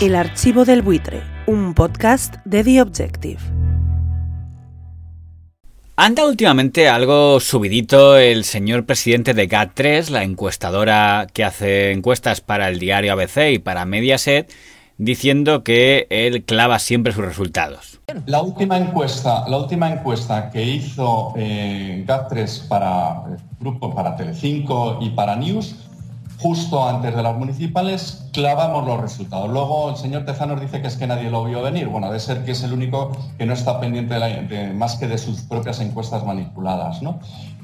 El archivo del buitre, un podcast de The Objective. Anda últimamente algo subidito el señor presidente de GAT3, la encuestadora que hace encuestas para el diario ABC y para Mediaset, diciendo que él clava siempre sus resultados. La última encuesta, la última encuesta que hizo eh, GAT3 para el grupo, para Telecinco y para News justo antes de las municipales clavamos los resultados. Luego el señor Tezanos dice que es que nadie lo vio venir. Bueno, debe ser que es el único que no está pendiente más que de sus propias encuestas manipuladas.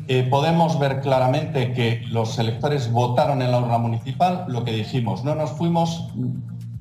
Eh, podemos ver claramente que los electores votaron en la urna municipal lo que dijimos. No nos fuimos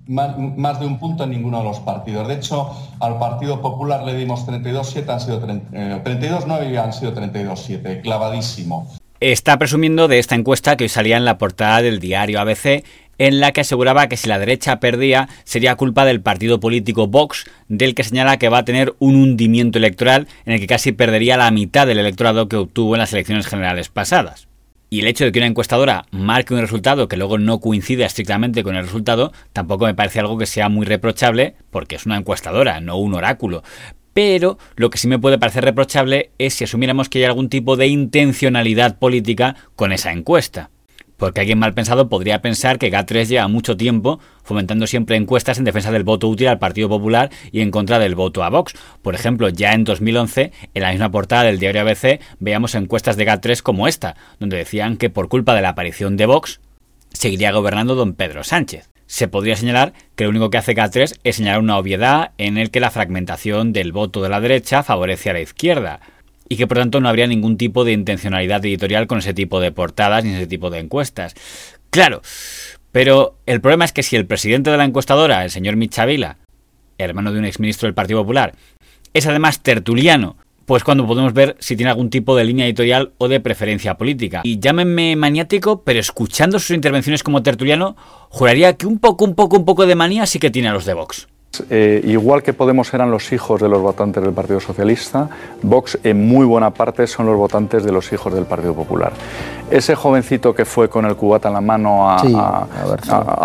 más de un punto en ninguno de los partidos. De hecho, al Partido Popular le dimos 32-7, han sido 32-9 y han sido 32-7, clavadísimo está presumiendo de esta encuesta que hoy salía en la portada del diario ABC, en la que aseguraba que si la derecha perdía sería culpa del partido político Vox, del que señala que va a tener un hundimiento electoral en el que casi perdería la mitad del electorado que obtuvo en las elecciones generales pasadas. Y el hecho de que una encuestadora marque un resultado que luego no coincide estrictamente con el resultado tampoco me parece algo que sea muy reprochable porque es una encuestadora, no un oráculo pero lo que sí me puede parecer reprochable es si asumiéramos que hay algún tipo de intencionalidad política con esa encuesta. Porque alguien mal pensado podría pensar que GAT3 lleva mucho tiempo fomentando siempre encuestas en defensa del voto útil al Partido Popular y en contra del voto a Vox. Por ejemplo, ya en 2011, en la misma portada del diario ABC, veíamos encuestas de GAT3 como esta, donde decían que por culpa de la aparición de Vox, seguiría gobernando don Pedro Sánchez se podría señalar que lo único que hace K3 es señalar una obviedad en el que la fragmentación del voto de la derecha favorece a la izquierda y que por tanto no habría ningún tipo de intencionalidad editorial con ese tipo de portadas ni ese tipo de encuestas. Claro, pero el problema es que si el presidente de la encuestadora, el señor Michavila, hermano de un exministro del Partido Popular, es además tertuliano pues cuando podemos ver si tiene algún tipo de línea editorial o de preferencia política. Y llámenme maniático, pero escuchando sus intervenciones como tertuliano, juraría que un poco, un poco, un poco de manía sí que tiene a los de Vox. Eh, igual que Podemos eran los hijos de los votantes del Partido Socialista, Vox en muy buena parte son los votantes de los hijos del Partido Popular. Ese jovencito que fue con el cubata en la mano a,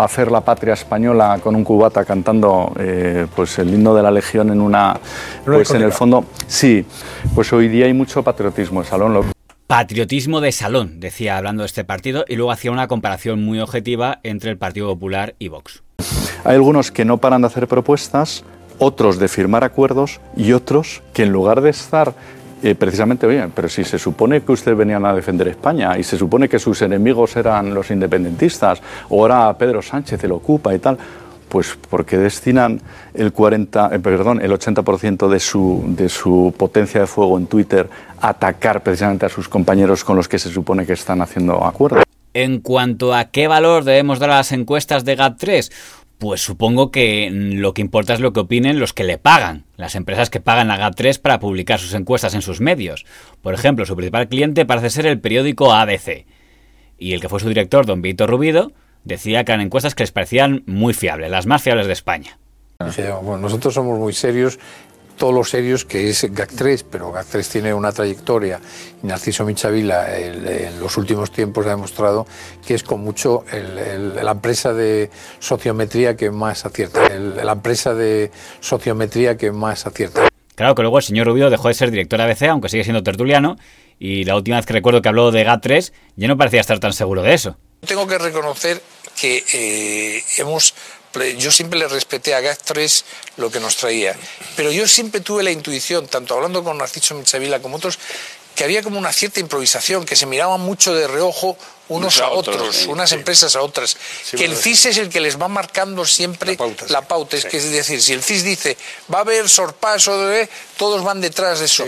hacer la patria española con un cubata cantando eh, pues el himno de la Legión en una... Pues en el fondo, sí, pues hoy día hay mucho patriotismo en Salón. Patriotismo de salón, decía hablando de este partido, y luego hacía una comparación muy objetiva entre el Partido Popular y Vox. Hay algunos que no paran de hacer propuestas, otros de firmar acuerdos y otros que en lugar de estar eh, precisamente, bien, pero si se supone que ustedes venían a defender España y se supone que sus enemigos eran los independentistas o ahora Pedro Sánchez el ocupa y tal, pues porque destinan el 40, eh, perdón, el 80% de su, de su potencia de fuego en Twitter a atacar precisamente a sus compañeros con los que se supone que están haciendo acuerdos. En cuanto a qué valor debemos dar a las encuestas de GAT3, pues supongo que lo que importa es lo que opinen los que le pagan, las empresas que pagan a GAT3 para publicar sus encuestas en sus medios. Por ejemplo, su principal cliente parece ser el periódico ABC. Y el que fue su director, don Víctor Rubido, decía que eran encuestas que les parecían muy fiables, las más fiables de España. Nosotros somos muy serios todos los serios que es GAC3, pero GAC3 tiene una trayectoria y Narciso Michavila en los últimos tiempos ha demostrado que es con mucho la empresa de sociometría que más acierta, la empresa de sociometría que más acierta. Claro que luego el señor Rubio dejó de ser director de ABC, aunque sigue siendo tertuliano, y la última vez que recuerdo que habló de GAT3, ya no parecía estar tan seguro de eso. Tengo que reconocer que eh, hemos yo siempre le respeté a GAC3 lo que nos traía. Pero yo siempre tuve la intuición, tanto hablando con Narciso Michavila como otros, que había como una cierta improvisación, que se miraban mucho de reojo unos a otros, unas empresas a otras. que el CIS es el que les va marcando siempre la pauta. Es, que, es decir, si el CIS dice va a haber sorpaso, todos van detrás de eso.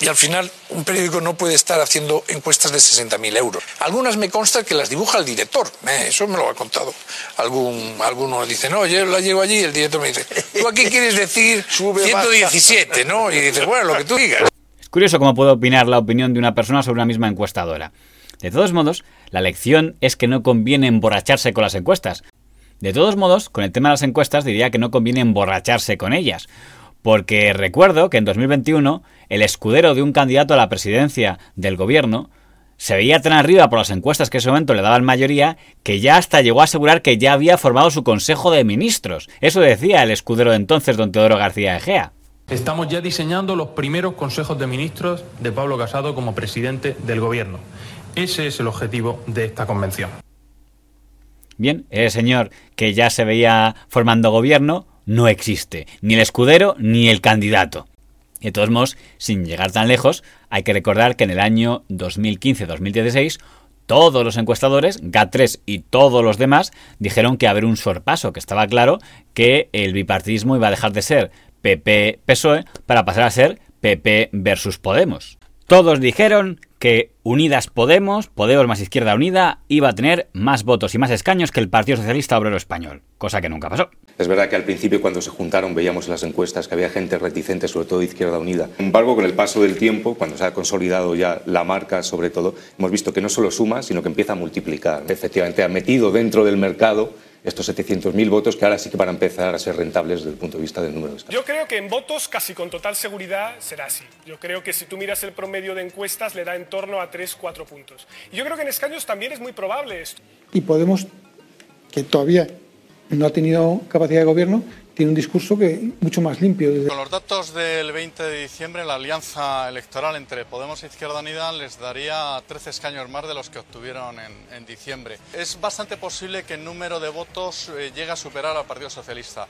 Y al final un periódico no puede estar haciendo encuestas de 60.000 euros. Algunas me consta que las dibuja el director, eh, eso me lo ha contado. Algún, alguno dice, no, yo la llego allí y el director me dice, ¿tú aquí quieres decir 117? ¿no? Y dices, bueno, lo que tú digas. Es curioso cómo puede opinar la opinión de una persona sobre una misma encuestadora. De todos modos, la lección es que no conviene emborracharse con las encuestas. De todos modos, con el tema de las encuestas diría que no conviene emborracharse con ellas, porque recuerdo que en 2021 el escudero de un candidato a la presidencia del gobierno se veía tan arriba por las encuestas que en ese momento le daban mayoría que ya hasta llegó a asegurar que ya había formado su Consejo de Ministros. Eso decía el escudero de entonces, don Teodoro García Egea. Estamos ya diseñando los primeros consejos de ministros de Pablo Casado como presidente del gobierno. Ese es el objetivo de esta convención. Bien, el señor que ya se veía formando gobierno no existe, ni el escudero ni el candidato. Y de todos modos, sin llegar tan lejos, hay que recordar que en el año 2015-2016 todos los encuestadores, GAT3 y todos los demás, dijeron que haber un sorpaso, que estaba claro que el bipartidismo iba a dejar de ser PP-PSOE para pasar a ser PP versus Podemos. Todos dijeron que Unidas Podemos, Podemos más Izquierda Unida, iba a tener más votos y más escaños que el Partido Socialista Obrero Español, cosa que nunca pasó. Es verdad que al principio cuando se juntaron veíamos en las encuestas que había gente reticente, sobre todo de Izquierda Unida. Sin embargo, con el paso del tiempo, cuando se ha consolidado ya la marca sobre todo, hemos visto que no solo suma, sino que empieza a multiplicar. Efectivamente, ha metido dentro del mercado estos 700.000 votos que ahora sí que van a empezar a ser rentables desde el punto de vista del número de escaños. Yo creo que en votos casi con total seguridad será así. Yo creo que si tú miras el promedio de encuestas le da en torno a 3-4 puntos. Y yo creo que en escaños también es muy probable esto. Y Podemos, que todavía no ha tenido capacidad de gobierno, tiene un discurso que mucho más limpio. Con los datos del 20 de diciembre, la alianza electoral entre Podemos e Izquierda Unida les daría 13 escaños más de los que obtuvieron en, diciembre. Es bastante posible que el número de votos eh, llegue a superar al Partido Socialista.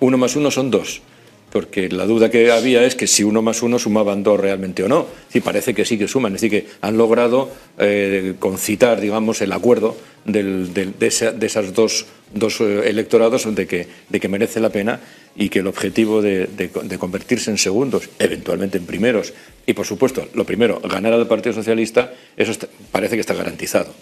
Uno más uno son dos porque la duda que había es que si uno más uno sumaban dos realmente o no. Sí, parece que sí que suman, es decir, que han logrado eh, concitar, digamos, el acuerdo de, esas dos, eh, electorados de que, de que merece la pena y que el objetivo de, convertirse en segundos, eventualmente en primeros, y por supuesto, lo primero, ganar al Partido Socialista, eso parece que está garantizado.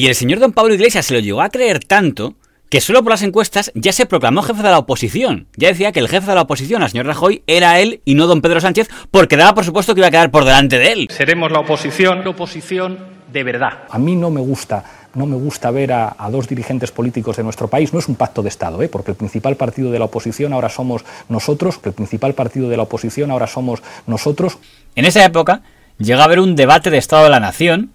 Y el señor don Pablo Iglesias se lo llegó a creer tanto que solo por las encuestas ya se proclamó jefe de la oposición. Ya decía que el jefe de la oposición, el señor Rajoy, era él y no don Pedro Sánchez, porque daba por supuesto que iba a quedar por delante de él. Seremos la oposición, la oposición de verdad. A mí no me gusta no me gusta ver a, dos dirigentes políticos de nuestro país. No es un pacto de Estado, ¿eh? porque el principal partido de la oposición ahora somos nosotros, que el principal partido de la oposición ahora somos nosotros. En esa época llega a haber un debate de Estado de la Nación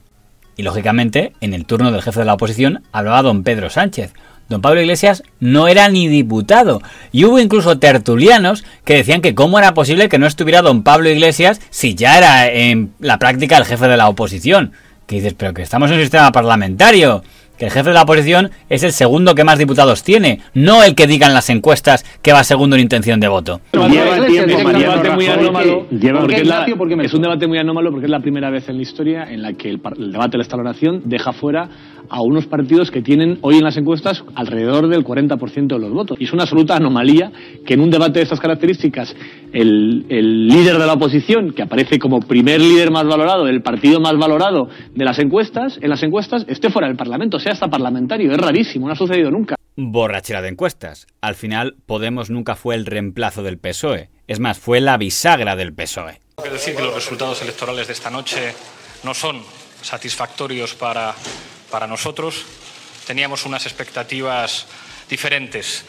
y lógicamente, en el turno del jefe de la oposición hablaba don Pedro Sánchez. Don Pablo Iglesias no era ni diputado. Y hubo incluso tertulianos que decían que cómo era posible que no estuviera don Pablo Iglesias si ya era en la práctica el jefe de la oposición. Que dices, pero que estamos en un sistema parlamentario que el jefe de la oposición es el segundo que más diputados tiene, no el que digan las encuestas que va segundo en intención de voto. Lleva el tiempo, es un debate muy anómalo, porque es, la, es, un debate muy anómalo porque es la primera vez en la historia en la que el, el debate de la Estado-Nación deja fuera a unos partidos que tienen hoy en las encuestas alrededor del 40% de los votos. Y es una absoluta anomalía que en un debate de estas características el, el, líder de la oposición, que aparece como primer líder más valorado, el partido más valorado de las encuestas, en las encuestas esté fuera del Parlamento, sea hasta parlamentario. Es rarísimo, no ha sucedido nunca. Borrachera de encuestas. Al final, Podemos nunca fue el reemplazo del PSOE. Es más, fue la bisagra del PSOE. Que decir que los resultados electorales de esta noche no son satisfactorios para para nosotros teníamos unas expectativas diferentes.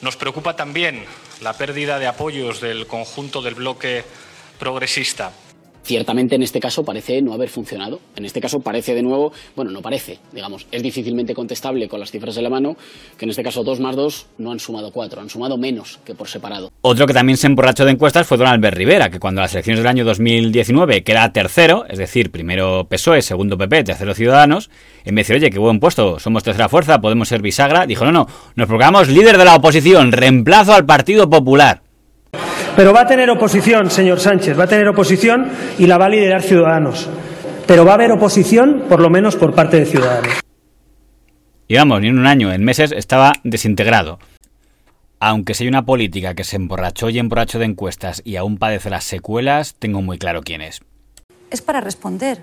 Nos preocupa también la pérdida de apoyos del conjunto del bloque progresista. Ciertamente en este caso parece no haber funcionado. En este caso parece de nuevo, bueno, no parece, digamos, es difícilmente contestable con las cifras de la mano, que en este caso 2 más 2 no han sumado 4, han sumado menos que por separado. Otro que también se emborrachó de encuestas fue Don Albert Rivera, que cuando las elecciones del año 2019, que era tercero, es decir, primero PSOE, segundo PP, tercero Ciudadanos, en vez de decir, oye, qué buen puesto, somos tercera fuerza, podemos ser bisagra, dijo, no, no, nos proclamamos líder de la oposición, reemplazo al Partido Popular. Pero va a tener oposición, señor Sánchez, va a tener oposición y la va a liderar Ciudadanos. Pero va a haber oposición, por lo menos por parte de Ciudadanos. Y vamos, ni en un año, en meses estaba desintegrado. Aunque si hay una política que se emborrachó y emborrachó de encuestas y aún padece las secuelas, tengo muy claro quién es. Es para responder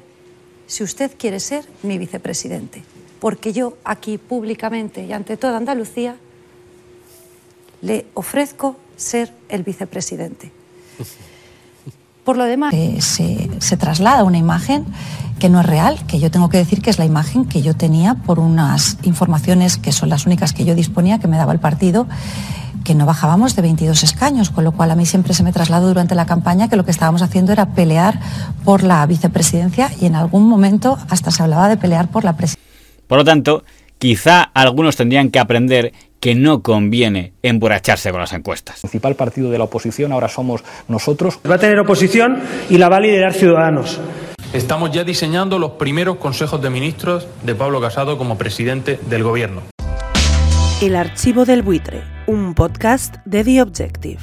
si usted quiere ser mi vicepresidente. Porque yo aquí públicamente y ante toda Andalucía le ofrezco ser el vicepresidente. Por lo demás, se, se traslada una imagen que no es real, que yo tengo que decir que es la imagen que yo tenía por unas informaciones que son las únicas que yo disponía, que me daba el partido, que no bajábamos de 22 escaños, con lo cual a mí siempre se me trasladó durante la campaña que lo que estábamos haciendo era pelear por la vicepresidencia y en algún momento hasta se hablaba de pelear por la presidencia. Por lo tanto, quizá algunos tendrían que aprender que no conviene emborracharse con las encuestas. El principal partido de la oposición ahora somos nosotros. Va a tener oposición y la va a liderar Ciudadanos. Estamos ya diseñando los primeros consejos de ministros de Pablo Casado como presidente del gobierno. El archivo del buitre, un podcast de The Objective.